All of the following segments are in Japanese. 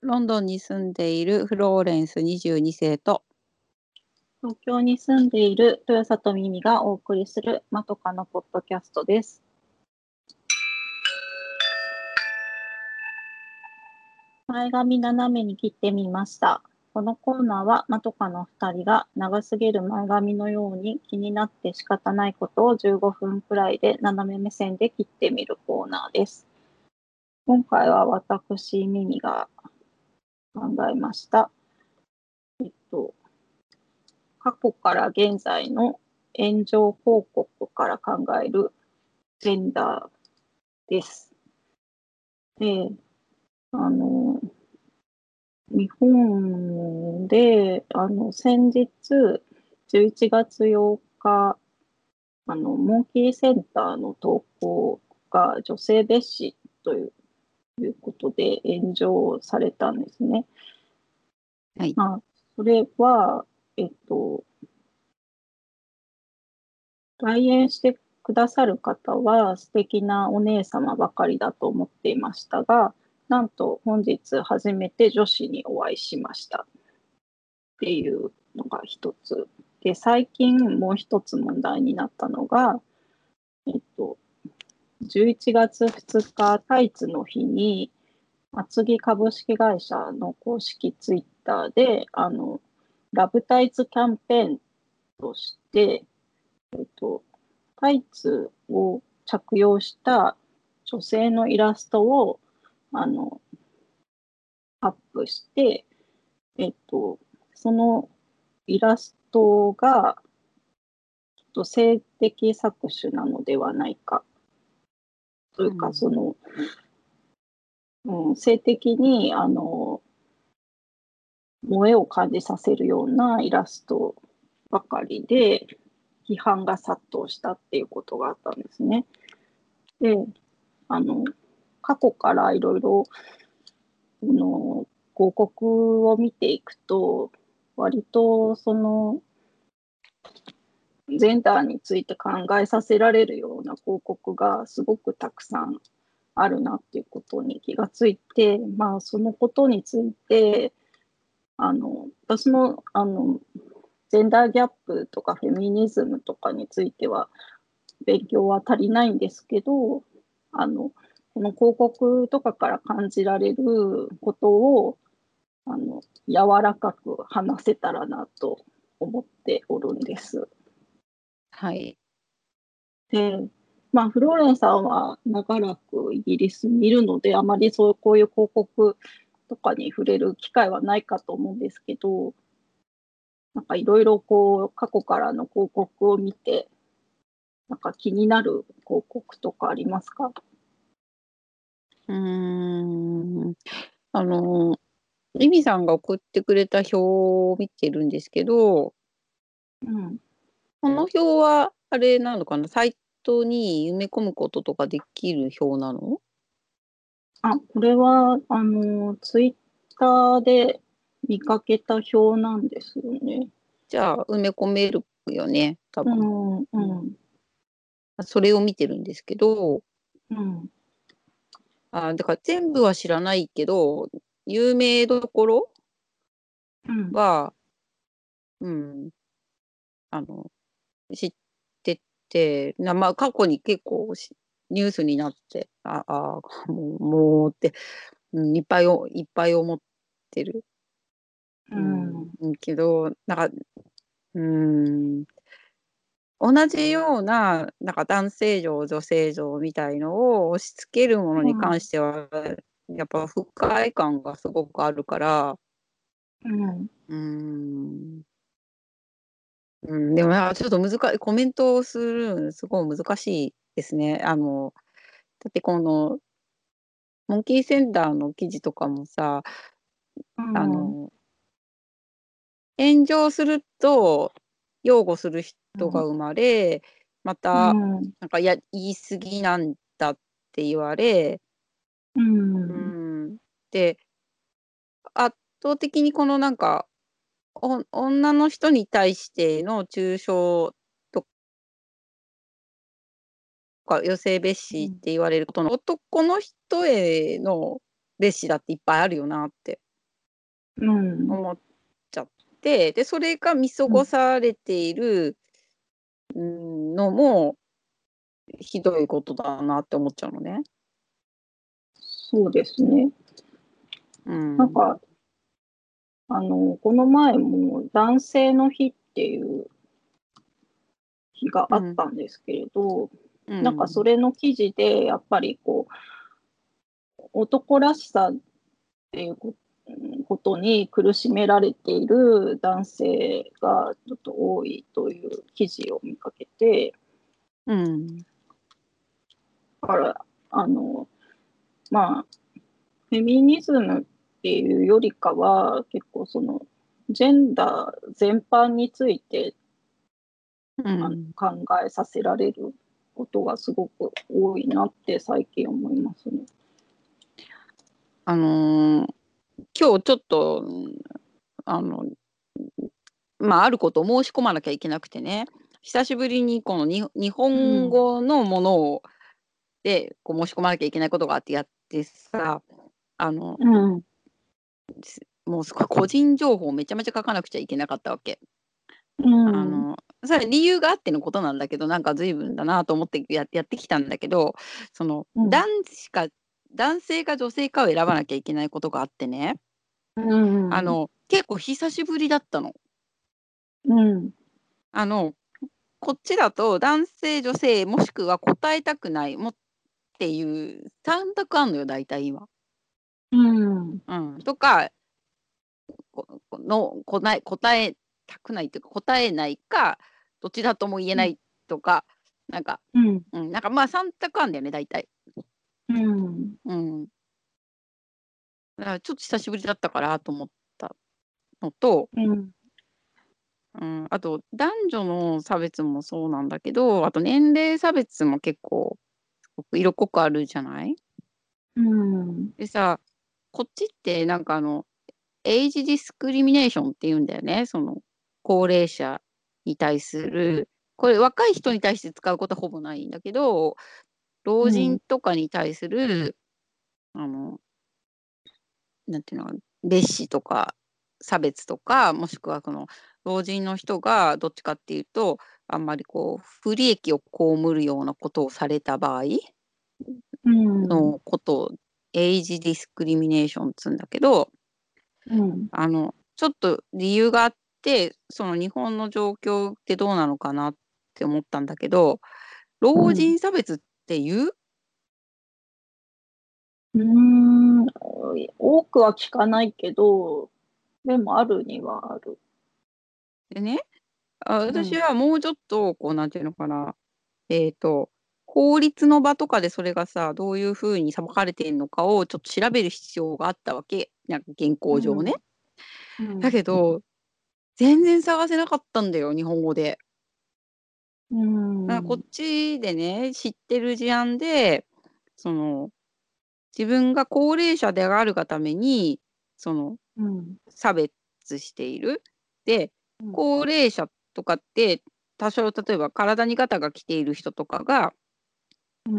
ロンドンに住んでいるフローレンス22世と東京に住んでいる豊里美美がお送りするまとかのポッドキャストです。前髪斜めに切ってみました。このコーナーはまとかの2人が長すぎる前髪のように気になって仕方ないことを15分くらいで斜め目線で切ってみるコーナーです。今回は私、ミミが考えました。えっと、過去から現在の炎上報告から考えるジェンダーです。で、あの、日本で、あの、先日、11月8日、あの、モンキーセンターの投稿が女性蔑視といういうことで炎上されたんですね。はい。まあ、それは、えっと、来園してくださる方は素敵なお姉様ばかりだと思っていましたが、なんと本日初めて女子にお会いしましたっていうのが一つ。で、最近もう一つ問題になったのが、えっと、11月2日、タイツの日に、厚木株式会社の公式ツイッターで、あの、ラブタイツキャンペーンとして、えっと、タイツを着用した女性のイラストを、あの、アップして、えっと、そのイラストが、ちょっと性的搾取なのではないかというか、うんその、うん、性的に、あの、萌えを感じさせるようなイラストばかりで、批判が殺到したっていうことがあったんですね。で、あの、過去からいろいろ、この、広告を見ていくと、割と、その、ジェンダーについて考えさせられるような広告がすごくたくさんあるなっていうことに気がついて、まあ、そのことについて、あの、私も、あの、ジェンダーギャップとかフェミニズムとかについては勉強は足りないんですけど、あの、この広告とかから感じられることを、あの、柔らかく話せたらなと思っておるんです。はい。で、まあ、フローレンさんは長らくイギリスにいるので、あまりそうこういう広告とかに触れる機会はないかと思うんですけど、なんかいろいろこう、過去からの広告を見て、なんか気になる広告とかありますか？うーん。あの、リミさんが送ってくれた表を見てるんですけど、うん。この表は、あれなのかな？サイトに埋め込むこととかできる表なの？あ、これは、あの、ツイッターで見かけた表なんですよね。じゃあ、埋め込めるよね、多う分。ん、うん、それを見てるんですけど、うん、あ、だから全部は知らないけど、有名どころうん。は、うん、あの、知ってて、なまあ、過去に結構しニュースになって、ああ、もう、もうって、うん、いっぱいお、いっぱい思ってる。うん、うん、けど、なんか、うん、同じような、なんか男性像、女性像みたいのを押し付けるものに関しては、やっぱ不快感がすごくあるから、うん。うん、うん、でもなんかちょっと難しい、コメントをするのすごい難しいですね。あの、だってこの、モンキーセンターの記事とかもさ、うん。あの、炎上すると、擁護する人が生まれ、また、うん、なんかや言い過ぎなんだって言われ、う、うん。ん、で、圧倒的にこのなんか、お女の人に対しての抽象とか、余性蔑視って言われることの、男の人への蔑視だっていっぱいあるよなってうん。思っちゃって、で、それが見過ごされている、うん、のも、ひどいことだなって思っちゃうのね。そうですね。うん。なんか、あの、この前も男性の日っていう日があったんですけれど、うん、なんかそれの記事で、やっぱりこう、男らしさっていうことに苦しめられている男性がちょっと多いという記事を見かけて、うん。だから、あの、まあ、フェミニズムっていうよりかは、結構その、ジェンダー全般について、うん、考えさせられることがすごく多いなって最近思いますね。あのー、今日ちょっと、あの、まあ、あることを申し込まなきゃいけなくてね、久しぶりにこのに日本語のものを、うん、でこう申し込まなきゃいけないことがあってやってさ、あの、うん、もうすごい個人情報をめちゃめちゃ書かなくちゃいけなかったわけ。うん、あのそれ理由があってのことなんだけどなんか随分だなと思ってややってきたんだけどその、うん、男子か男性か女性かを選ばなきゃいけないことがあってね、うん、あの結構久しぶりだったの。うん、あのこっちだと男性女性もしくは答えたくないもっていう3択あんのよ大体今。うん、うん、とかの答え答えたくないっていうか答えないかどっちだとも言えないとか、うん、なんか、うん、うん、なんかまあ3択あんだよね大体。うん、うん、だからちょっと久しぶりだったからと思ったのと、うん。うん、あと男女の差別もそうなんだけどあと年齢差別も結構色濃くあるじゃない、うん、でさこっちってなんかあのエイジディスクリミネーションって言うんだよね。その高齢者に対するこれ若い人に対して使うことはほぼないんだけど老人とかに対する、うん、あのなんていうの蔑視とか差別とかもしくはこの老人の人がどっちかっていうとあんまりこう不利益を被るようなことをされた場合のことを、エイジディスクリミネーションっつうんだけど、うん、あのちょっと理由があってその日本の状況ってどうなのかなって思ったんだけど老人差別って言う、うん、多くは聞かないけどでもあるにはある。でね、あ私はもうちょっと、こう、なんていうのかな、えっ、と、法律の場とかでそれがさ、どういうふうに裁かれているのかをちょっと調べる必要があったわけ。なんか原稿上ね。うん、だけど、全然探せなかったんだよ、日本語で。うん、こっちでね、知ってる事案で、その、自分が高齢者であるがために、その、うん、差別している。で、高齢者とかって多少例えば体にガタが来ている人とかが、うん、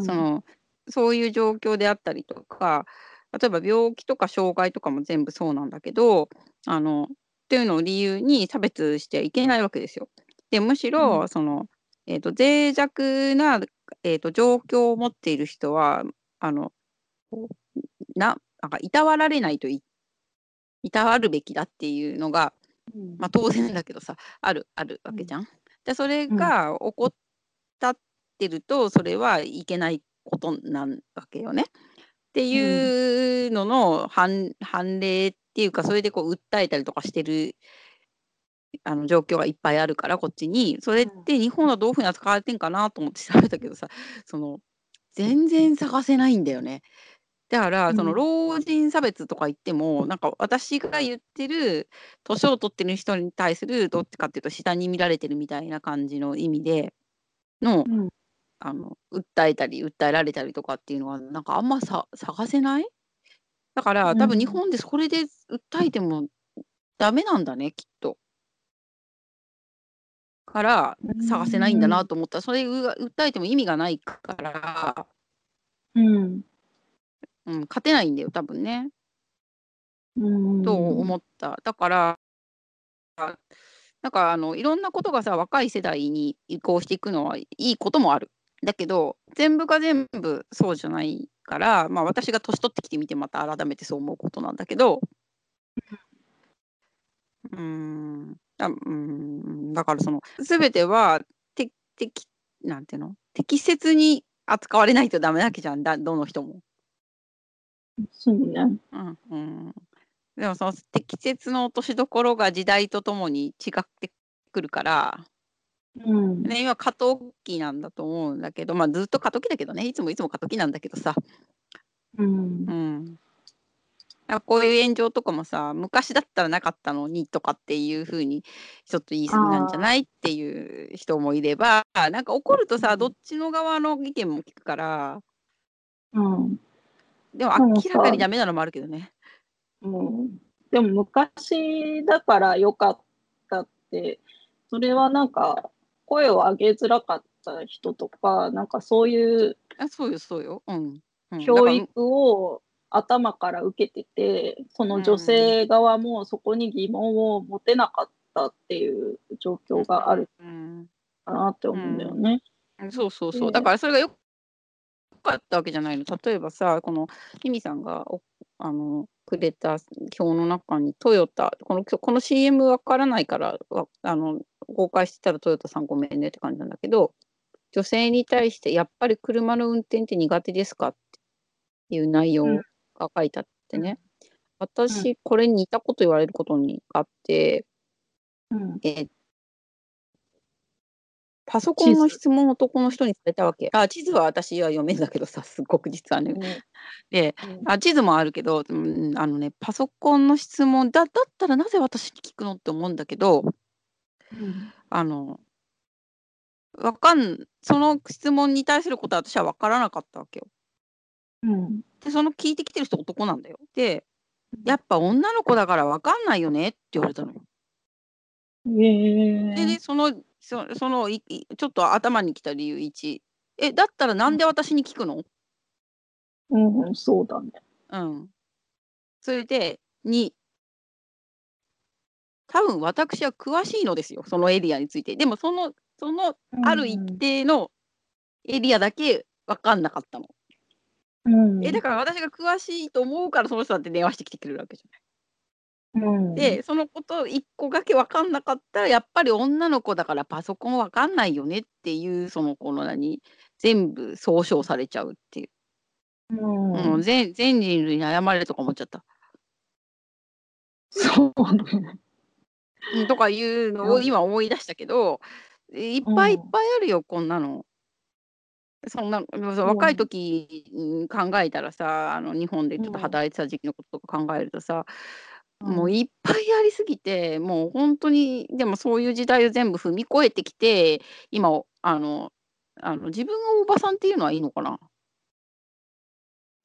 そのそういう状況であったりとか例えば病気とか障害とかも全部そうなんだけどあのっていうのを理由に差別してはいけないわけですよ。でむしろ、その、えーと、脆弱な、えーと、状況を持っている人はあのななんかいたわられないといいたわるべきだっていうのがまあ、当然だけどさあるあるわけじゃん。でそれが起こったってるとそれはいけないことなんわけよね。っていうのの判判例っていうかそれでこう訴えたりとかしてるあの状況がいっぱいあるからこっちにそれって日本はどういうふうに扱われてんかなと思って調べたけどさその全然探せないんだよね。だから、その老人差別とか言っても、なんか私が言ってる年を取ってる人に対するどっちかっていうと下に見られてるみたいな感じの意味での、うん、あの訴えたり訴えられたりとかっていうのはなんかあんまさ探せない？だから多分日本でそれで訴えてもダメなんだねきっと。から探せないんだなと思ったらそれ訴えても意味がないから。うんうん、勝てないんだよ、多分ね。と思った。だから、なんかあのいろんなことがさ若い世代に移行していくのはいいこともある。だけど全部が全部そうじゃないから、まあ、私が年取ってきてみてまた改めてそう思うことなんだけど。うん。だうん。だからその全てはて適なんていうの？適切に扱われないとダメなわけじゃんだどの人も。そうね。うんうん、でもその適切の落としどころが時代とともに違ってくるから、うん、ね、今過渡期なんだと思うんだけど、まあ、ずっと過渡期だけどねいつもいつも過渡期なんだけどさ、うん、うん、こういう炎上とかもさ昔だったらなかったのにとかっていうふうにちょっと言い過ぎなんじゃないっていう人もいればなんか怒るとさどっちの側の意見も聞くから、うん、でも明らかにダメなのもあるけどね。うん、でも昔だから良かったって、それはなんか声を上げづらかった人とか、なんかそういうあそうよそうよ、うん。うん、教育を頭から受けてて、その女性側もそこに疑問を持てなかったっていう状況があるかなって思うんだよね。うん、そうそうそう。だからそれがよかったわけじゃないの。例えばさ、このキミさんがあのくれた表の中にトヨタこのこの CM わからないからあの公開してたらトヨタさんごめんねって感じなんだけど女性に対してやっぱり車の運転って苦手ですかっていう内容が書いてあってね、うん、私これに似たこと言われることにあって、うん、えパソコンの質問を男の人にされたわけ。あ、地図は私は読めんだけどさ、すごく実はね。で、あ地図もあるけど、うん、あのね、パソコンの質問だだったらなぜ私に聞くのって思うんだけど、うん、あの、わかん、その質問に対することは私は分からなかったわけよ。うん、で、その聞いてきてる人男なんだよ。で、やっぱ女の子だから分かんないよねって言われたのよ。えー、で、ね、そのそそのいいちょっと頭にきた理由1えだったらなんで私に聞くの？うん、そうだね。うん。それで2多分私は詳しいのですよそのエリアについて。でもそのそのある一定のエリアだけ分かんなかったの。うん、えだから私が詳しいと思うからその人だって電話してきてくれるわけじゃない。うん、でそのこと1個だけ分かんなかったらやっぱり女の子だからパソコン分かんないよねっていうそのこの何全部総称されちゃうっていう、うん。うん、全全人類に謝れとか思っちゃった。そうね。とかいうのを今思い出したけどいっぱいいっぱいあるよ、こんなの。そんな若い時考えたらさあの日本でちょっと働いてた時期のこととか考えるとさ、もういっぱいありすぎて、もう本当に、でもそういう時代を全部踏み越えてきて、今あのあの自分をおばさんっていうのはいいのかな？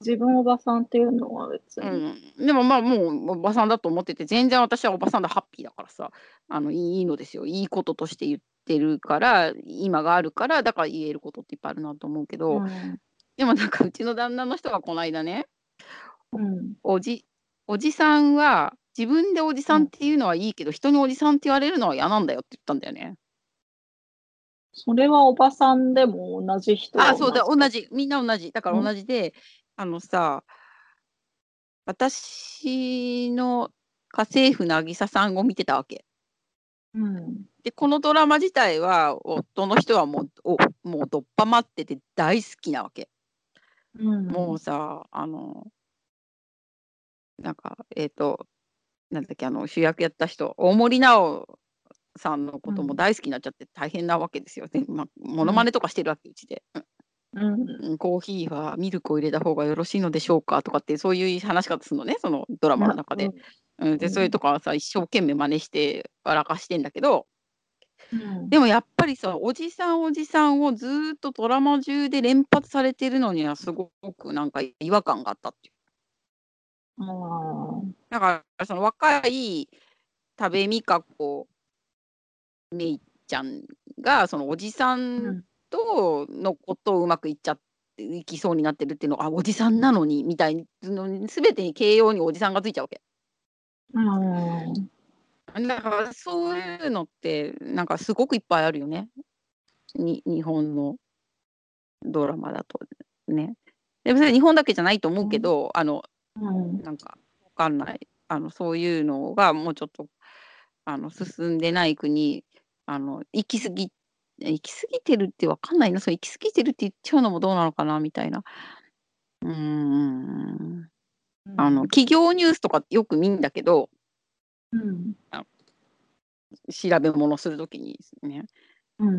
自分おばさんっていうのは別に。うん、でもまあもうおばさんだと思ってて、全然私はおばさんでハッピーだからさ、あのいいのですよ。いいこととして言ってるから、今があるから、だから言えることっていっぱいあるなと思うけど、うん。でもなんかうちの旦那の人がこの間ね、うん。おじおじさんは自分でおじさんっていうのはいいけど、人におじさんって言われるのは嫌なんだよって言ったんだよね。それはおばさんでも同じ人あ、そうだ、同じ。みんな同じ。だから同じで、あのさ、私の家政婦渚さんを見てたわけ。うん。で、このドラマ自体は夫の人はもう、おもうどっぱまってて大好きなわけ。うん。もうさ、あのなんか、えっとなんだっけ、あの、主役やった人、大森南朋さんのことも大好きになっちゃって大変なわけですよ。で、ま、モノマネとかしてるわけ、うちで。うん。コーヒーはミルクを入れた方がよろしいのでしょうかとかって、そういう話し方するのね、そのドラマの中で。うん、で、それとかはさ、一生懸命真似して笑かしてんだけど、うん。でもやっぱりさ、おじさんおじさんをずっとドラマ中で連発されてるのにはすごくなんか違和感があったっていう。だからその若い多部未華子めいちゃんがそのおじさんとのことをうまくいっちゃっていきそうになってるっていうのがあおじさんなのにみたいの全てに形容におじさんがついちゃうわけ。うん。だからそういうのって、なんかすごくいっぱいあるよね。に日本のドラマだとね。でもそれ日本だけじゃないと思うけど、あの、うん。なんかわかんない。あの、そういうのがもうちょっと、あの、進んでない国、あの、行き過ぎ行き過ぎてるってわかんないな、そう行き過ぎてるって言っちゃうのもどうなのかなみたいな。うーん。あの、うん。企業ニュースとかよく見んだけどうん。あ調べ物する時にですね。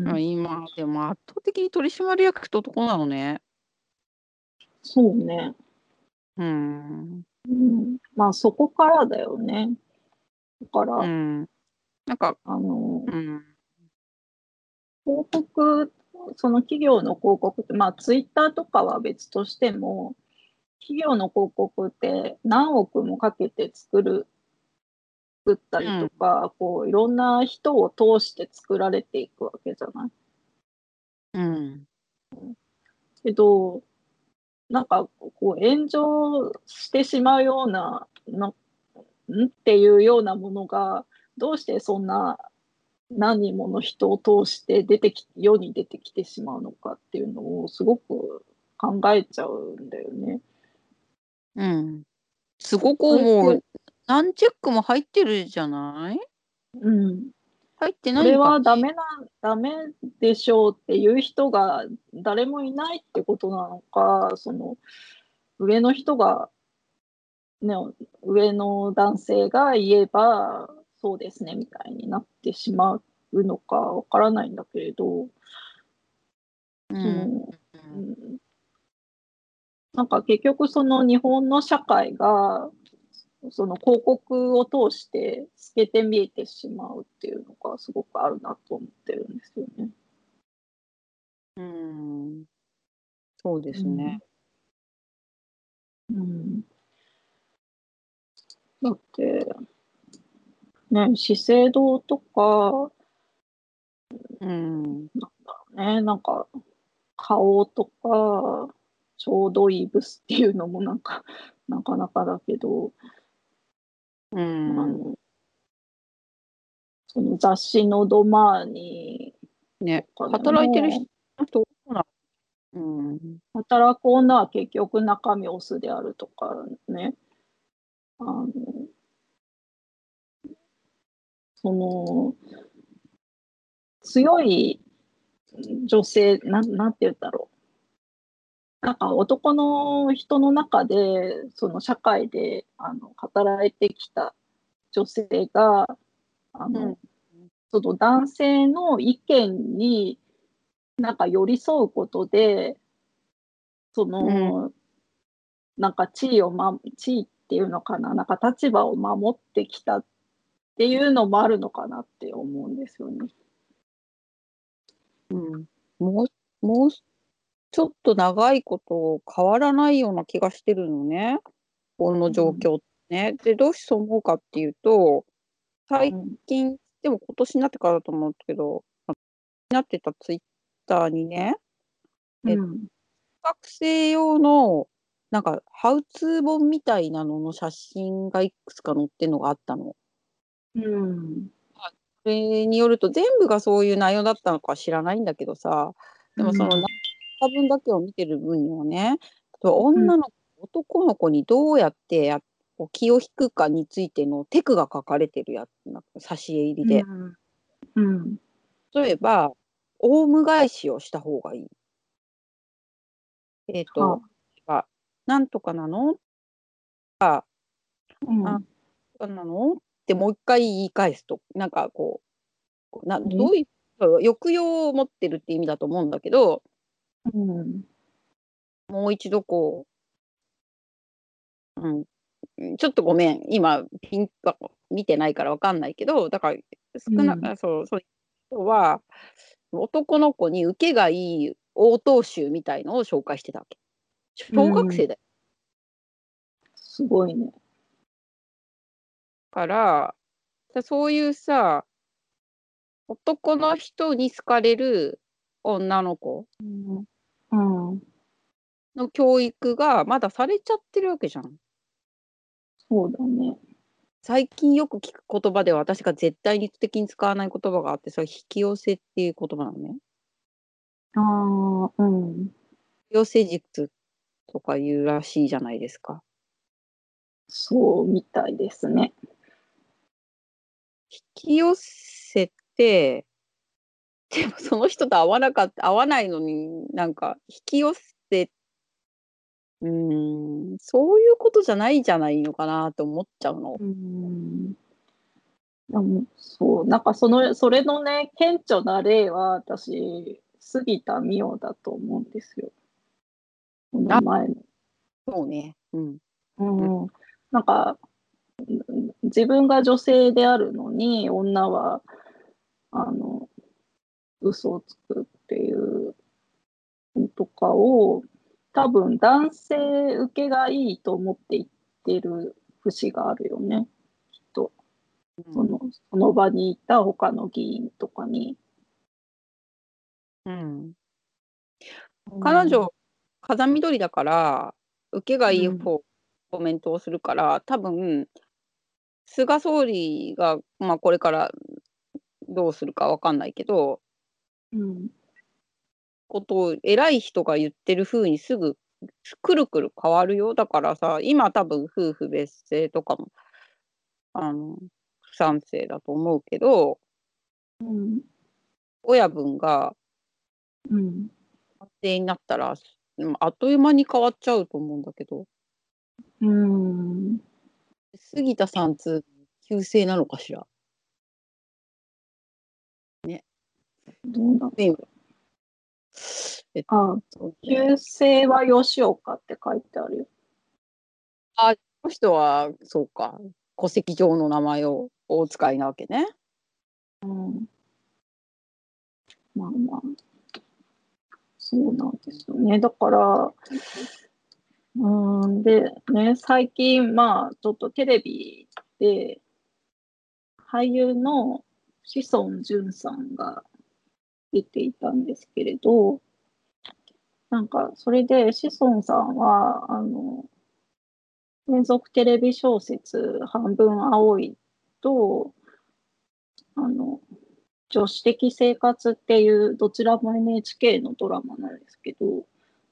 あ、うん。今でも圧倒的に取締役って男なのね。そうね。うーん。うん、まあ、そこからだよね。だからうん。なんかあのうん。広告その企業の広告って、まあ、ツイッターとかは別としても、企業の広告って何億もかけて作る作ったりとうん。か、こういろんな人を通して作られていくわけじゃない？うん。うん。けど、なんかこう炎上してしまうような、な、ん？っていうようなものが、どうしてそんな何人もの人を通して出てき世に出てきてしまうのかっていうのをすごく考えちゃうんだよね。うん。すごくそれって思う。何チェックも入ってるじゃない？うん。入ってなこれいんかね。はダメなダメでしょうっていう人が誰もいないってことなのか、その、上の人がね、上の男性が言えば、そうですねみたいになってしまうのかわからないんだけれど。うん。うん。なんか結局その日本の社会が、その広告を通して透けて見えてしまうっていうのがすごくあるなと思ってるんですよね。うーん。そうですね。うん。うん。だって、ね、資生堂とかうん。なんだろうね、なんか、花王とか、ちょうどいいブスっていうのもなんか、なかなかだけどうーん。あのその雑誌のドマーニね、働いてる人もうん。働く女は結局中身オスであるとかね。あのその強い女性、なんなんて言うんだろう。なんか男の人の中で、その社会であの働いてきた女性が、あうん。の、その男性の意見に、なんか寄り添うことでそうん。の、なんか地位をま地位っていうのかな、なんか立場を守ってきたっていうのもあるのかなって思うんですよね。うん。もうもうちょっと長いこと変わらないような気がしてるのね、このうん。状況ね。で、どうしてそう思うかっていうと、最うん。近、でも今年になってからだと思うんけど、なってたツイッターにねえうん。学生用の、なんかハウツー本みたいなのの写真がいくつか載ってんのがあったの。うん。はい。それによると、全部がそういう内容だったのかは知らないんだけどさ、でもその、うん。なった分だけを見てる分にはね、うん。女の男の子にどうやってや気を引くかについてのテクが書かれてるやなんか挿絵入りで。うん。うん。例えば、オウム返しをした方がいい。ええと、はあ。あ、なんとかなの？ああ、うん。かなの？ってもう一回言い返すと、なんかこう、などえ？ういう、抑揚を持ってるって意味だと思うんだけどうん。もう一度こううん。うん、ちょっとごめん、今ピンと見てないからわかんないけど、だから、少なうん。あ、そうそう人は、男の子に受けがいい応答集みたいのを紹介してたわけ。うん。小学生だよ。すごいね。から、じゃ、そういうさ男の人に好かれる女の子うん。うん。の教育がまだされちゃってるわけじゃん。そうだね。最近よく聞く言葉で私が絶対に的に使わない言葉があってそれ引き寄せっていう言葉なのね。ああ、うん。引き寄せ術とか言うらしいじゃないですか。そうみたいですね。引き寄せて、でもその人と会わなかった会わないのに、なんか引き寄せうーん、そういうことじゃないんじゃないのかなと思っちゃうの。うーん。でも、そう、なんかそのそれのね、顕著な例は、私、杉田水脈だと思うんですよ。このあ前の。そうね。うん。うん。なんか、ん自分が女性であるのに、女は、あの、嘘をつくっていうのとかを、多分男性受けがいいと思って言ってる節があるよね、きっと。そのその場にいた他の議員とかに。うん。彼女、風緑だから、受けがいいうん方、コメントをするから、多分、菅総理が、まあ、これからどうするかわかんないけど、うん、ことを偉い人が言ってる風にすぐ、くるくる変わるよ。だからさ、今多分夫婦別姓とかも、あの、不賛成だと思うけど、うん、親分がうん。賛成になったら、うんあっという間に変わっちゃうと思うんだけど、うん。杉田さんつ旧姓なのかしら？どうだねえっあ、とね旧姓は吉岡って書いてあるよ。あ、この人は、そうか、戸籍上の名前をお使いなわけね。うん。まあまあ。そうなんですよね。だから、うーん、で、ね、最近、まあ、ちょっとテレビで、俳優の志尊淳さんが出ていたんですけれど、なんか、それで志尊さんは、あの、連続テレビ小説、半分青いと、あの、女子的生活っていう、どちらも NHK のドラマなんですけど、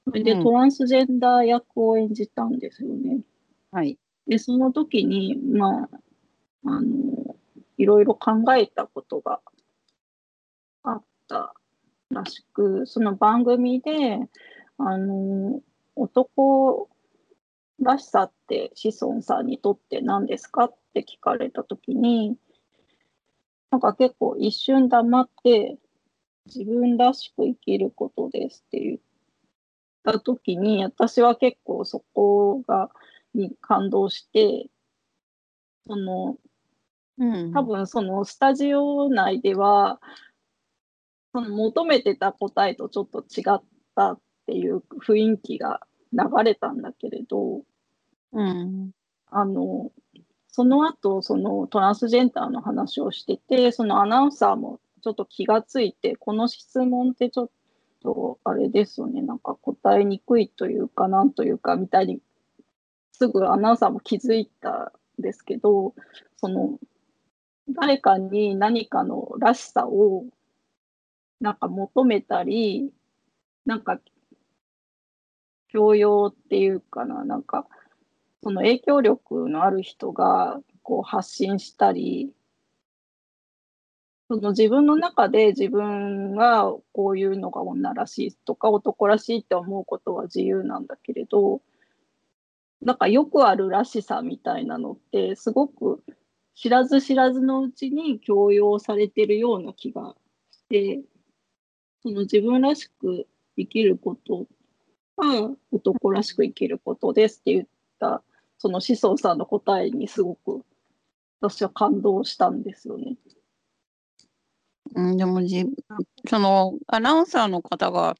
それでうんトランスジェンダー役を演じたんですよね。はい。で、その時に、まあ、あの、いろいろ考えたことがらしく、その番組で、あの、男らしさって志尊さんにとって何ですかって聞かれた時に、なんか結構一瞬黙って、自分らしく生きることですって言った時に、私は結構そこが、に感動して、その、うん。多分そのスタジオ内では、その求めてた答えとちょっと違ったっていう雰囲気が流れたんだけれど、うん。あの、その後、そのトランスジェンダーの話をしてて、そのアナウンサーもちょっと気がついて、この質問ってちょっとあれですよね、なんか答えにくいというか、なんというかみたいに、すぐアナウンサーも気づいたんですけど、その、誰かに何かのらしさをなんか求めたり、なんか教養っていうかな、なんかその影響力のある人がこう発信したり、その自分の中で自分がこういうのが女らしいとか男らしいって思うことは自由なんだけれど、なんかよくあるらしさみたいなのってすごく知らず知らずのうちに強要されてるような気がして、その自分らしく生きることが男らしく生きることですって言ったその志尊さんの答えにすごく私は感動したんですよね。うん、でもじ、そのアナウンサーの方が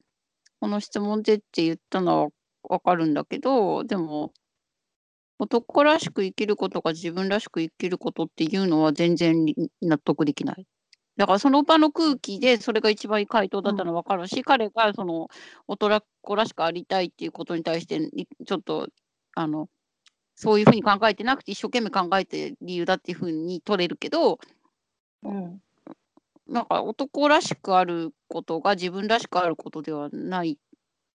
この質問でって言ったのはわかるんだけど、でも、男らしく生きることが自分らしく生きることっていうのは全然納得できない。だからその場の空気でそれが一番いい回答だったのはわかるし、彼がその男らしくありたいっていうことに対していちょっとあのそういうふうに考えてなくて一生懸命考えて理由だっていうふうに取れるけど、うん。なんか男らしくあることが自分らしくあることではない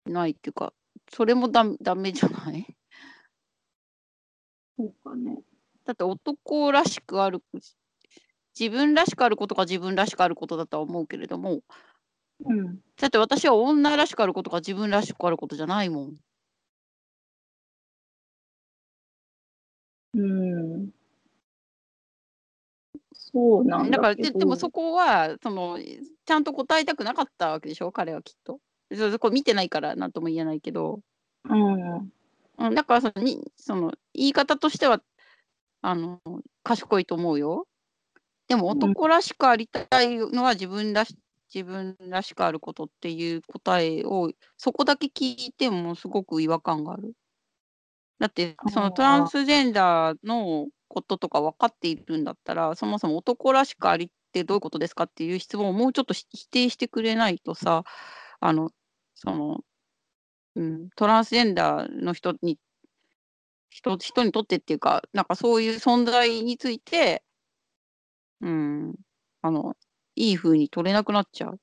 ないっていうか、それもダメダメじゃない？そうかね。だって男らしくある自分らしくあることが自分らしくあることだとは思うけれども、うん。だって私は女らしくあることが自分らしくあることじゃないもん。うん。そうなんだから。ででもそこはそのちゃんと答えたくなかったわけでしょ？彼はきっと。そそこ見てないから何とも言えないけど、うん。うん、だからそのにその言い方としてはあの賢いと思うよ。でもうん男らしくありたいのは自分らし自分らしくあることっていう答えをそこだけ聞いてもすごく違和感がある。だってそのトランスジェンダーのこととか分かっているんだったらそもそも男らしくありってどういうことですかっていう質問をもうちょっとし否定してくれないとさあのその、うん、トランスジェンダーの人に人人にとってっていうかなんかそういう存在について、うん、あのいい風に取れなくなっちゃう。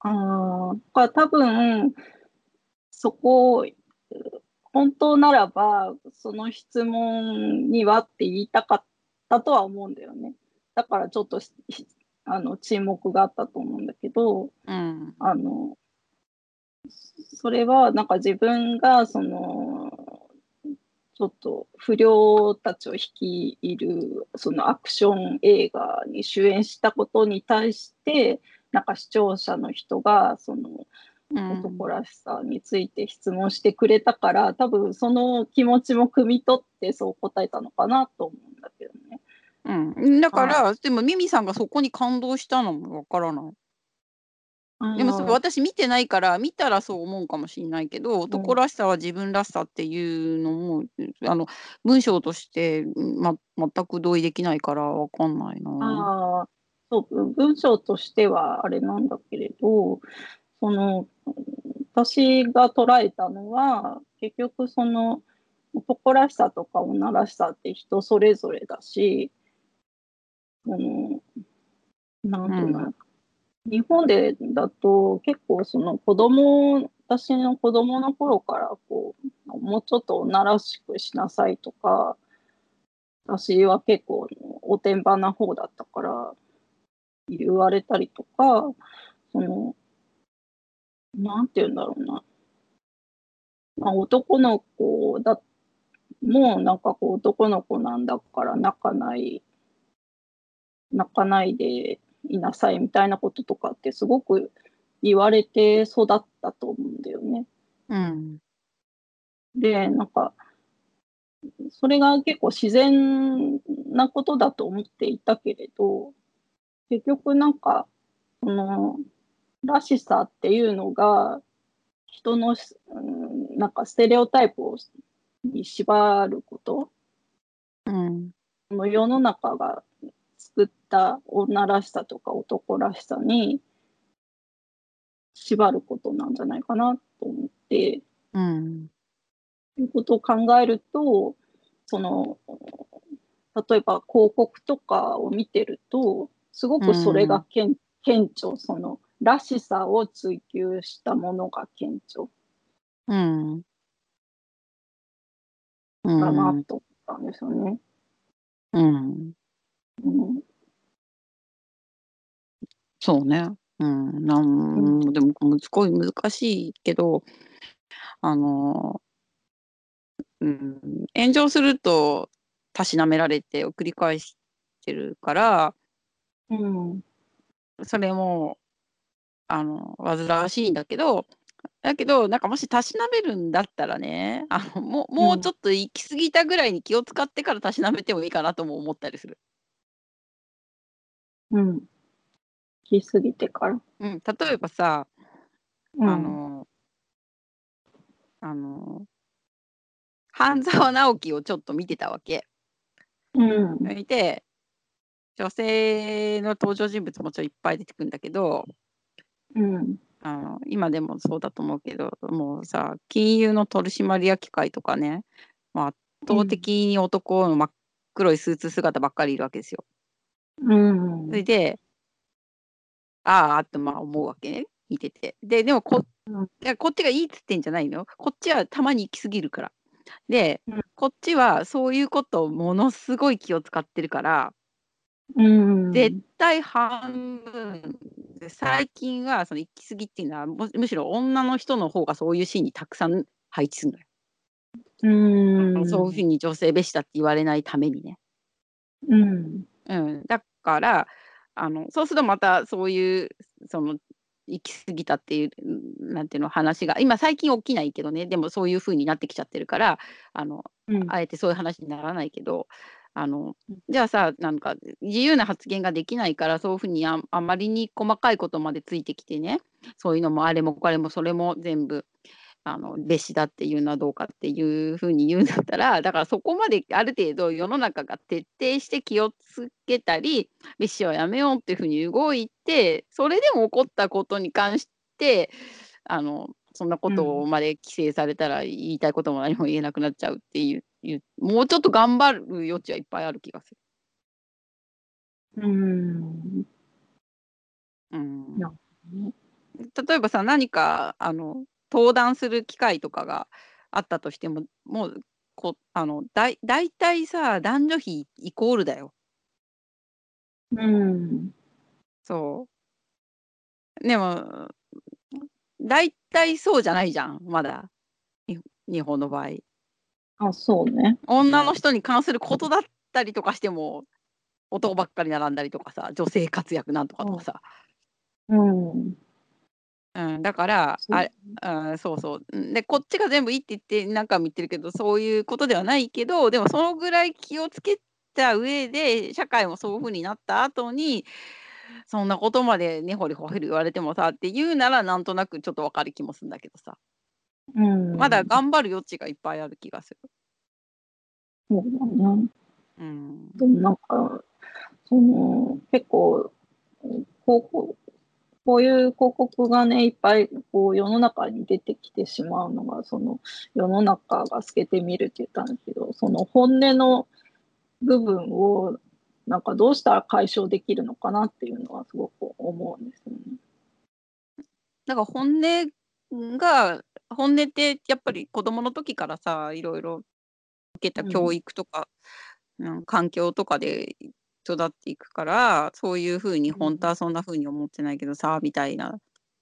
ああ、だから多分、そこ、本当ならば、その質問にはって言いたかったとは思うんだよね。だからちょっとしあの沈黙があったと思うんだけど、うんあの、それはなんか自分がその、ちょっと不良たちを率いるそのアクション映画に主演したことに対して、なんか視聴者の人がそのうん男らしさについて質問してくれたから、多分その気持ちも汲み取ってそう答えたのかなと思うんだけどね。うん、だから、でもミミさんがそこに感動したのもわからない。でもそあー私見てないから見たらそう思うかもしれないけど、男らしさは自分らしさっていうのも、あの文章として、ま、全く同意できないからわかんないな。ああ、そう、文章としてはあれなんだけれど、その、私が捉えたのは、結局その、男らしさとか女らしさって人それぞれだし、その、なんていうの、日本でだと結構その子供、私の子供の頃からこう、もうちょっと女らしくしなさいとか、私は結構おてんばな方だったから言われたりとか、その、なんて言うんだろうな。まあ、男の子だもうなんかこう男の子なんだから泣かない、泣かないでいなさいみたいなこととかってすごく言われて育ったと思うんだよね。うん。で、なんか、それが結構自然なことだと思っていたけれど、結局なんか、その、らしさっていうのが、人の、うん、なんかステレオタイプをに縛ること、うん。この世の中がた女らしさとか男らしさに縛ることなんじゃないかなと思って、うん。ということを考えると、その、例えば広告とかを見てると、すごくそれがけん顕著、その、らしさを追求したものが顕著うん。うだなんと思ったんですよね。うん。うん、そうね。うん。なんでも、すごい難しいけど、あの、うん、炎上すると、たしなめられてを繰り返してるから、うん、それも、あの、煩わしいんだけど、だけど、なんかもしたしなめるんだったらね、あの、もうもうちょっと行き過ぎたぐらいに気を使ってからたしなめてもいいかなとも思ったりする。うん。来すぎてから。うん、例えばさ、うん、あの、あの、半沢直樹をちょっと見てたわけ。うん、見て、女性の登場人物もちろんいっぱい出てくるんだけど、うん、あの今でもそうだと思うけど、もうさ、金融の取締役会とかね、まあ、圧倒的に男の真っ黒いスーツ姿ばっかりいるわけですよ。うん。それで、ああってまあ思うわけね、見てて。で、でもこ、こっちがいいっつってんじゃないのこっちはたまに行き過ぎるから。で、うんこっちはそういうことをものすごい気を使ってるから、うん。絶対半分で最近はその行き過ぎっていうのはむむしろ女の人の方がそういうシーンにたくさん配置するのよ。うん。そういうふうに女性蔑視だって言われないためにね。うん。うん、だからあのそうするとまたそういうその行き過ぎたっていううんなんていうの話が今最近起きないけどねでもそういう風になってきちゃってるからあのうん。あえてそういう話にならないけどあのうんじゃあさなんか自由な発言ができないからそういうふうにああまりに細かいことまでついてきてねそういうのもあれもこれもそれも全部あの弟子だっていうのはどうかっていうふうに言うんだったらだからそこまである程度世の中が徹底して気をつけたり弟子をやめようっていうふうに動いてそれでも起こったことに関してあのそんなことまで規制されたら言いたいことも何も言えなくなっちゃうっていういうもうちょっと頑張る余地はいっぱいある気がする。うん。うん例えばさ何かあの登壇する機会とかがあったとしてももうこあのだい大体さ男女比イコールだよ。うん。そう。でも大体そうじゃないじゃんまだに日本の場合。あ、そうね。女の人に関することだったりとかしても男ばっかり並んだりとかさ女性活躍なんとかとかさ、うん。うん、だからそうああそうそううんでこっちが全部いいって言って何回も言ってるけどそういうことではないけどでもそのぐらい気をつけた上で社会もそういうふうになった後にそんなことまで根掘り葉掘り言われてもさって言うならなんとなくちょっとわかる気もするんだけどさうん。まだ頑張る余地がいっぱいある気がする。そうだね。うんでもなんか、その、結構、こうこういう広告がね、いっぱいこう世の中に出てきてしまうのが、その世の中が透けて見るって言ったんだけど、その本音の部分を、なんかどうしたら解消できるのかなっていうのはすごく思うんですよね。だから本音が本音ってやっぱり子供の時からさいろいろ受けたうん教育とか、うん環境とかで育っていくからそういうふうにうん本当はそんなふうに思ってないけどさみたいな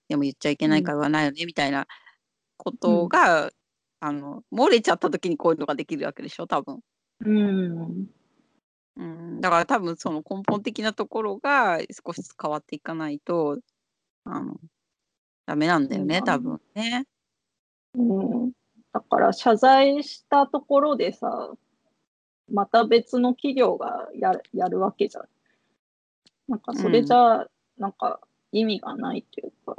でも言っちゃいけないから言わないよねみたいなことが、あの漏れちゃった時にこういうのができるわけでしょ多分。うん。うん、だから多分その根本的なところが少しずつ変わっていかないとあのダメなんだよね、うん多分ね。うん、だから謝罪したところでさ、また別の企業がやるやるわけじゃん。なんかそれじゃ、なんか意味がないっていうか、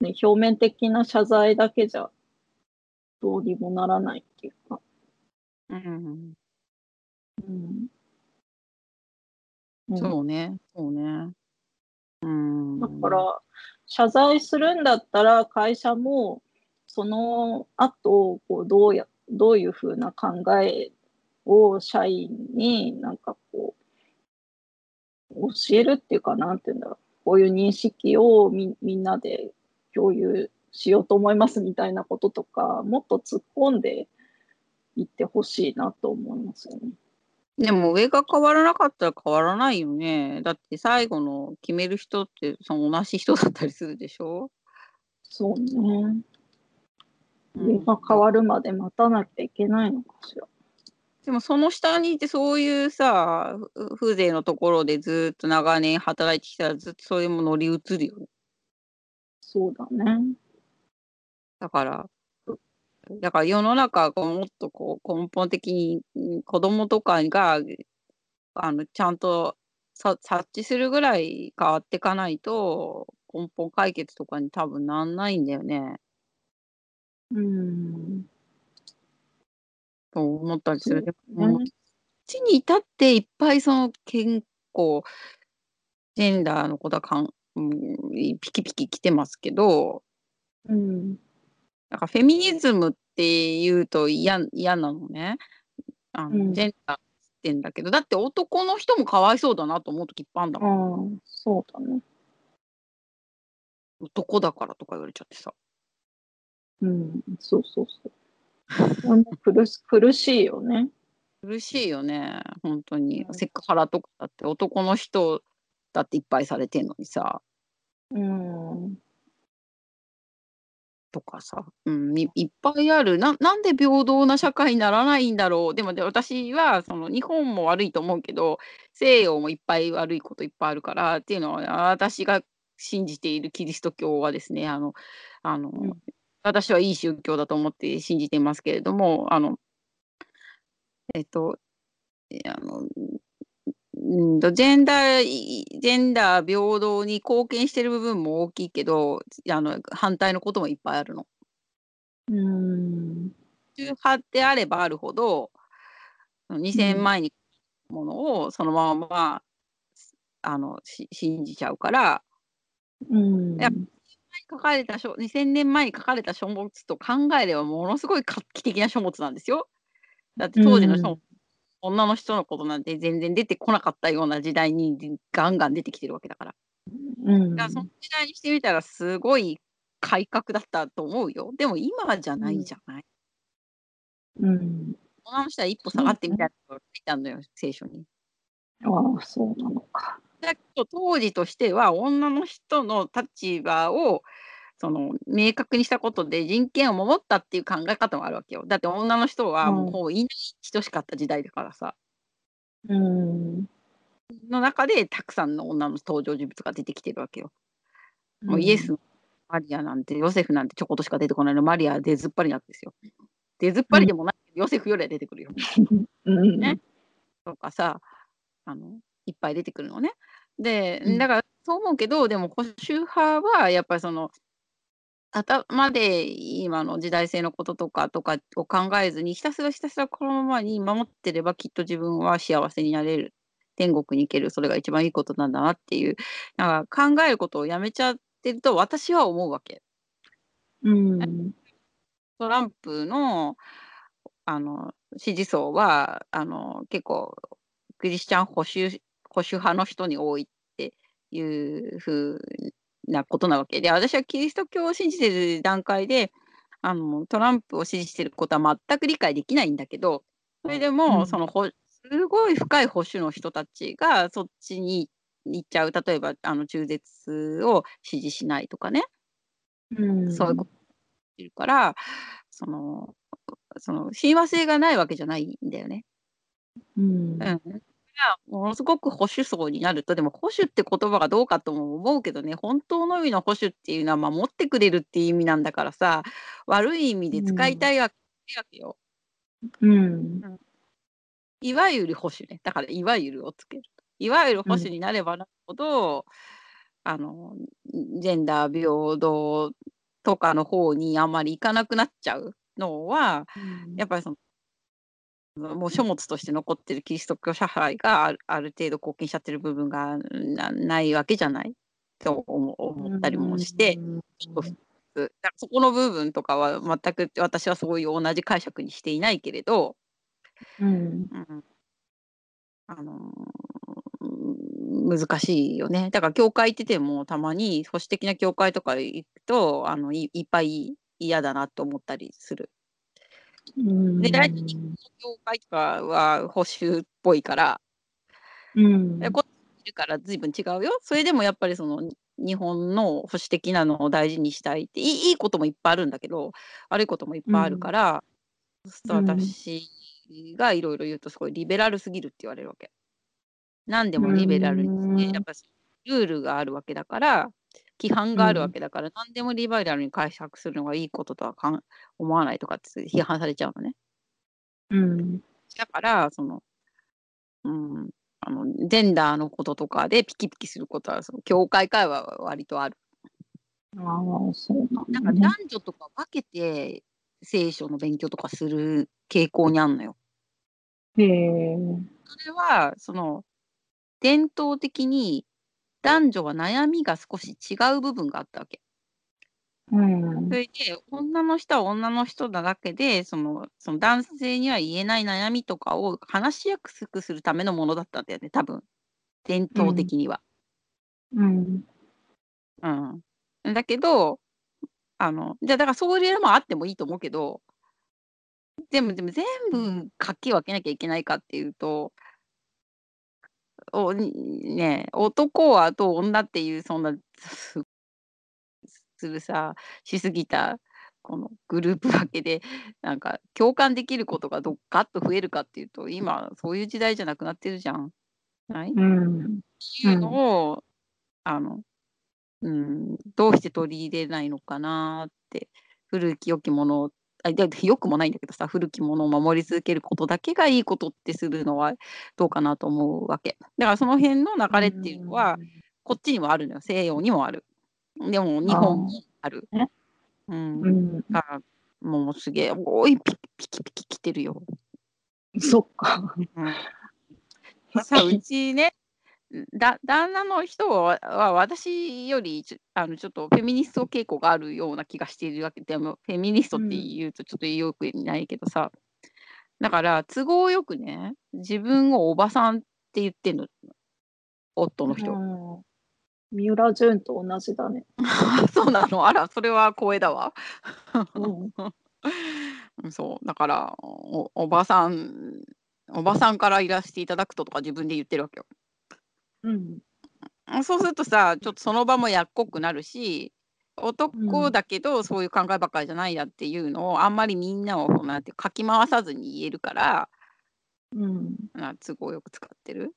ね、表面的な謝罪だけじゃどうにもならないっていうか。うん、うん。うんそうね、そうね。うん。だから、謝罪するんだったら、会社も、その後、こうどうや、どういうふうな考えを社員になんかこう、教えるっていうか、なんていうんだろう。こういう認識をみみんなで共有しようと思いますみたいなこととか、もっと突っ込んでいってほしいなと思いますよね。でも上が変わらなかったら変わらないよね。だって最後の決める人ってその同じ人だったりするでしょ？そうね。うん上が変わるまで待たなきゃいけないのかしら。でもその下にいてそういうさ、ふ風情のところでずっと長年働いてきたらずっとそれも乗り移るよね。そうだね。だから、だから世の中がもっとこう根本的にうん子供とかがあのちゃんとさ察知するぐらい変わっていかないと根本解決とかに多分なんないんだよね。うん。と思ったりする。そうねもうこっちに至っていっぱいその健康ジェンダーのことはかん、うん、ピキピキ来てますけどうん。なんかフェミニズムってって言うと嫌嫌なのね。あの、うんジェンダーってんだけど、だって男の人もかわいそうだなと思う時いっぱいあんだもん、そうだね。男だからとか言われちゃってさ。うん、そうそうそう。苦し苦しいよね。苦しいよね、本当にう。んセクハラとかだって男の人だっていっぱいされてんのにさ、うん。とかさ、うん、いいっぱいある。ななんで平等な社会にならないんだろう。でもで私はその日本も悪いと思うけど、西洋もいっぱい悪いこといっぱいあるからっていうのは、私が信じているキリスト教はですね、あのあの、うん私はいい宗教だと思って信じていますけれども、あの、えっと、えあの、うんとジェンダー、ジェンダー平等に貢献してる部分も大きいけど、あの反対のこともいっぱいあるの。うん。宗派であればあるほど、2000前にものをそのまま、あのし信じちゃうから、うん。やっ書かれた書2000年前に書かれた書物と考えればものすごい画期的な書物なんですよ。だって当時の書物、うん女の人のことなんて全然出てこなかったような時代にガンガン出てきてるわけだから。うんだからその時代にしてみたらすごい改革だったと思うよ。でも今じゃないじゃない？うん。女の人は一歩下がってみたいなことが書いてあるのよ、聖書に。ああ、そうなのか。だけど当時としては女の人の立場をその明確にしたことで人権を守ったっていう考え方もあるわけよ。だって女の人はもういない等しかった時代だからさ。うん。の中でたくさんの女の登場人物が出てきてるわけよ。もうイエスのマリアなんてヨセフなんてちょこっとしか出てこないのマリアは出ずっぱりなんですよ。出ずっぱりでもないけど、ヨセフよりは出てくるよ。うん。ねとかさあのいっぱい出てくるのね。でうんだからそう思うけどでも保守派はやっぱりその頭で今の時代性のこととかとかを考えずにひたすらひたすらこのままに守ってればきっと自分は幸せになれる天国に行けるそれが一番いいことなんだなっていうなんか考えることをやめちゃってると私は思うわけ。うん。トランプのあの支持層はあの結構クリスチャン保守保守派の人に多いっていうふうなことなわけで私はキリスト教を信じてる段階であのトランプを支持してることは全く理解できないんだけどそれでも、うんそのほすごい深い保守の人たちがそっちに行っちゃう例えばあの中絶を支持しないとかねうん。そういうこといるから、その、その親和性がないわけじゃないんだよね。うん。うん。ものすごく保守層になると、でも保守って言葉がどうかとも思うけどね、本当の意味の保守っていうのは守ってくれるっていう意味なんだからさ、悪い意味で使いたいわけよ。うん。いわゆる保守ね。だから、いわゆるをつける。いわゆる保守になればなるほど、あの、ジェンダー平等とかの方にあんまりいかなくなっちゃうのは、やっぱりその、もう書物として残ってるキリスト教社会があるある程度貢献しちゃってる部分がなないわけじゃない？と思思ったりもして、そこの部分とかは全く私はそういう同じ解釈にしていないけれど、うん。うんあのー難しいよね。だから教会行っててもたまに保守的な教会とか行くとあのいいっぱい嫌だなと思ったりする。うん。で大体日本の教会とかは保守っぽいから、うん。こっちから随分違うよ。それでもやっぱりその日本の保守的なのを大事にしたいっていいいいこともいっぱいあるんだけど悪いこともいっぱいあるから、そうん私がいろいろ言うとすごいリベラルすぎるって言われるわけ。何でもリベラルにして、うんやっぱルールがあるわけだから規範があるわけだから、何でもリベラルに解釈するのがいいこととはかん思わないとかって批判されちゃうのね。うん。だから、その、うん、あの、ジェンダーのこととかでピキピキすることは、その、教会会話は割とある。ああ、そうななんか。男女とか分けて聖書の勉強とかする傾向にあんのよ。へえ。それは、その、伝統的に男女は悩みが少し違う部分があったわけ。うんそ。れで、女の人は女の人なだけで、そのその男性には言えない悩みとかを話しやすくするためのものだったんだよね、多分。伝統的には。うん。うん。だけど、あの、じゃ、だからそういうのもあってもいいと思うけどでもでも全部かき分けなきゃいけないかっていうとおね、男はと女っていうそんな、するさしすぎたこのグループ分けで、なんか共感できることがどガッと増えるかっていうと、今そういう時代じゃなくなってるじゃん。ない？うん。っていうのを、あの、うん、どうして取り入れないのかなって。古き良きものあ、だ良くもないんだけどさ、古きものを守り続けることだけがいいことってするのはどうかなと思うわけ。だからその辺の流れっていうのは、こっちにもあるのよ。西洋にもある。でも日本もある。ねうん。うん。だから、もうすげえ、おい、ピピキピキ来てるよ。そっか。うん。さ、うちね、だ旦那の人はは私より、ちょあの、ちょっとフェミニスト傾向があるような気がしているわけでも、フェミニストってうん。言うとちょっとよくないけどさ。だから都合よくね、自分をおばさんって言ってんの。夫の人。うん。三浦淳と同じだね。そうなの？あら、それは光栄だわ。うん。うん、そう、だから、おおばさんおばさんからいらしていただくととか自分で言ってるわけよ。うん。うん、そうするとさ、ちょっとその場もやっこくなるし、うん。男だけどそういう考えばっかりじゃないやっていうのをあんまりみんなをなんてかき回さずに言えるからうん。な都合よく使ってる？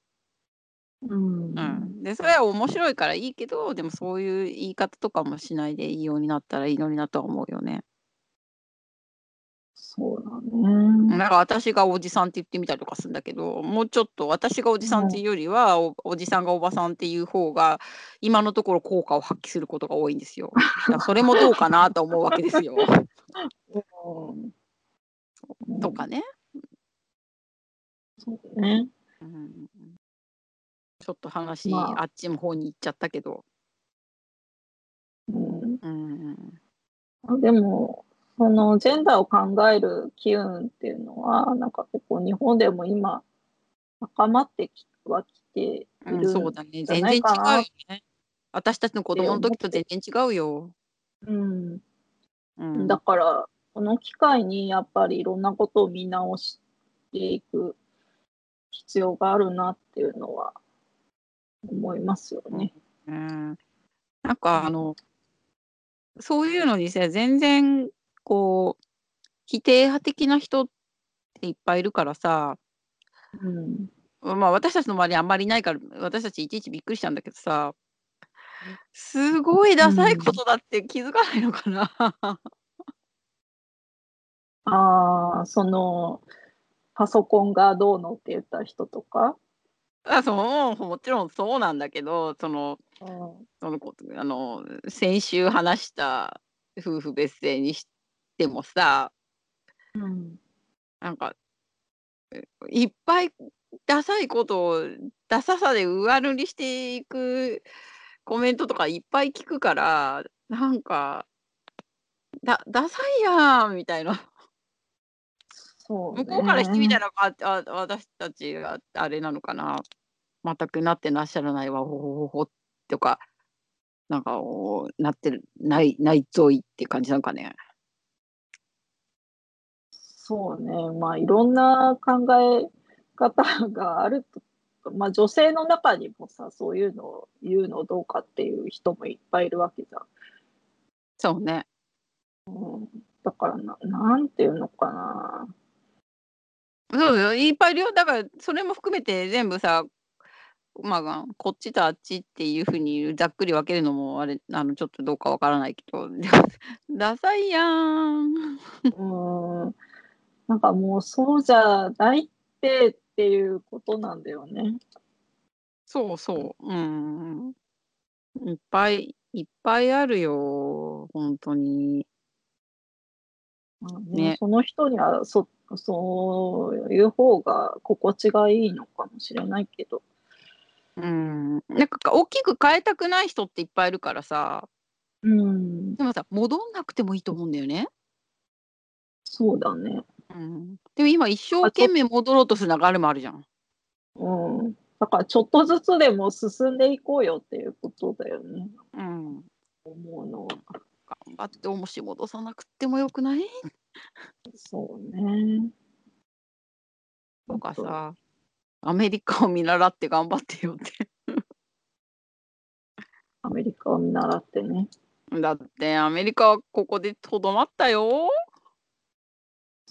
う。うんん。で、それは面白いからいいけど、でもそういう言い方とかもしないでいいようになったらいいのになとは思うよね。そうだうん、ね。なんか私がおじさんって言ってみたりとかするんだけど、もうちょっと私がおじさんっていうよりは、おおじさんがおばさんっていう方が、今のところ効果を発揮することが多いんですよ。それもどうかなと思うわけですよ。うん。うとかん。ね。そうね。うん。ちょっと話まあ。あっちの方に行っちゃったけど。うん。うん。あ、でも、そのジェンダーを考える機運っていうのは、なんか結構日本でも今、高まってきはきていうん、そうるだね。んじゃない全然違うよね。私たちの子て供の。時と全然違うよ。うん。うだん。から、この機会にやっぱりいろんなことを見直していく必要があるなっていうのは思いますようん。ね。うん。なん。かあのそういうのにさ、全然こう、否定派的な人っていっぱいいるからさ。うん。うん、まあ、私たちの周りあんまりいないから、私たちいちいちびっくりしたんだけどさ。すごいうダサいこん。とだって気づかないのかな。ああ、その、パソコンがどうのって言った人とか？あ、そう、もちろんそうなんだけど、そのうん。そのこあの、先週話した夫婦別姓にしてもさうん。なんか、え、いっぱいダサいことをダサさで上塗りしていくコメントとかいっぱい聞くから、なんかだダサいやんみたいな。そう向こうからしてみたね。ら、ああ私たちがあれなのかな、全くなってらっしゃらないわ、ほほほほとか、なんか、おなってるないないぞいって感じなのかね。そうね、まあ、いろんな考え方があるとま、女性の中にもさ、そういうのを言うのどうかっていう人もいっぱいいるわけじゃん。そうね。うん、だからななんていうのかな。そうよ、いっぱいいるよ。だからそれも含めて全部さ、まあ、こっちとあっちっていう風にざっくり分けるのもあれ、あの、ちょっとどうかわからないけど、ダサいやん。うーん、なんかもうそうじゃないってっていうことなんだよね。そうそう。うん。いっぱいいっぱいあるよ、ほんとに。まあね、ね。その人には、そそういう方が心地がいいのかもしれないけど。うん、なんか、か大きく変えたくない人っていっぱいいるからさ。うん。ん。でもさ、戻んなくてもいいと思うんだよね。そうだね。うん。でも今一生懸命戻ろうとする流れもあるじゃん。うん。だからちょっとずつでも進んでいこうよっていうことだよね。うん。思うのは。頑張って押し戻さなくてもよくない？そうね。とかさ、アメリカを見習って頑張ってよって。アメリカを見習ってね。だってアメリカはここでとどまったよ。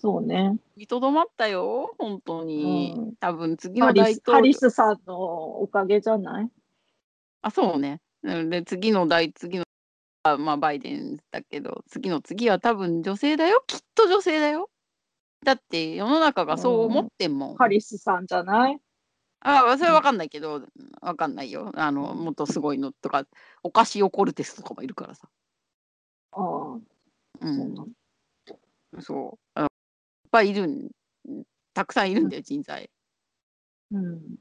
そうね。見とどまったよ。本当に。うん多分次ハの大リスハ統領リ。スさんのおかげじゃない？あ、そうね。うんで、次の大、次の、あまあ、バイデンだけど、次の次は多分女性だよ。きっと女性だよ。だって世の中がそう思ってんもん。ハリスさんじゃない？あ、それはわかんないけど、わかんないよ。あの、もっとすごいのとか、オカシオコルテスとかもいるからさ。ああ、うそうんそう。っぱいいるん、たくさんいるんだよ、人材。うん。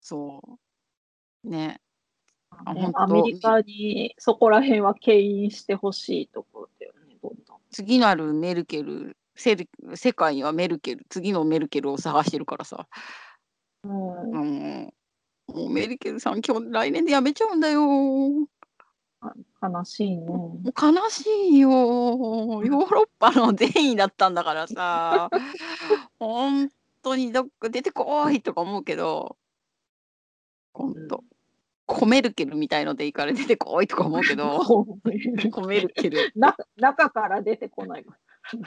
そう。ね。あね本当アメリカにそこら辺は牽引してほしいところだよね、どんどん。次なるメルケル、セル世界にはメルケル、次のメルケルを探してるからさ。うんうん、もうメルケルさん、今日来年で辞めちゃうんだよ。も悲しいね。う悲しいよ。ヨーロッパの善意だったんだからさ。本当にどっか出てこいとか思うけど、本当。コメルケルみたいのでいいから出てこいとか思うけど、コメルケル。な中から出てこない。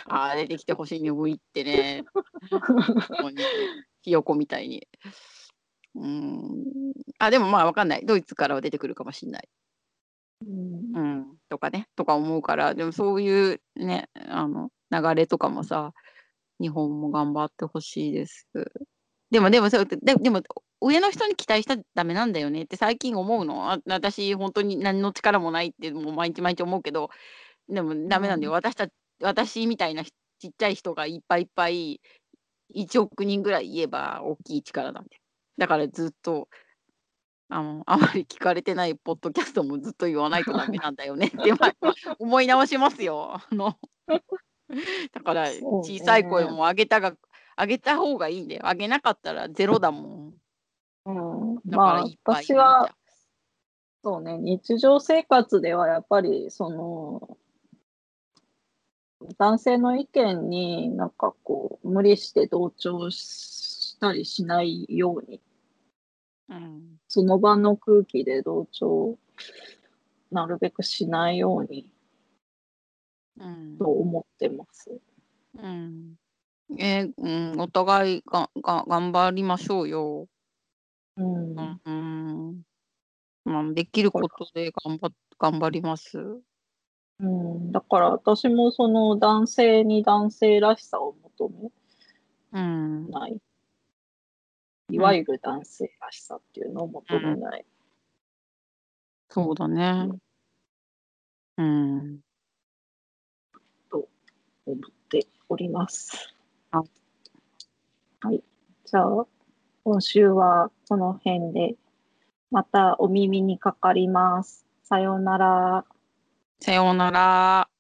ああ、出てきてほしいね、ウィってね。ひよこみたいに。うん。あ、でもまあわかんない。ドイツからは出てくるかもしれない。うんうん。とかね、とか思うから、でもそういうね、あの、流れとかもさ、日本も頑張ってほしいです。でも、でも、そうででも、上の人に期待したらダメなんだよねって最近思うの。あ私、本当に何の力もないって、もう毎日毎日思うけど、でもダメなんだよ。う私た私みたいなひちっちゃい人がいっぱいいっぱい、1億人ぐらい言えば大きい力なんで。だからずっと、あの、あまり聞かれてないポッドキャストもずっと言わないとダメなんだよねって、まあ思い直しますよ。あの だから小さい声も上げたが、上げた方がいいんだよ。上げなかったらゼロだもん。うん、だからまあいっぱい私はそうね日常生活ではやっぱりその男性の意見になんかこう無理して同調したりしないようにうん。その場の空気で同調なるべくしないようにうんと思ってます。うん。えーうん、お互いがが頑張りましょうよ。うんうん。うんまあ、できることで頑張っ頑張ります。うん、だから私もその男性に男性らしさを求めうん。ない。いわゆる男性らしさっていうのを求めない。そうだね。うん。思っております。あはい。じゃあ、今週はこの辺で、またお耳にかかります。さようなら。さようなら。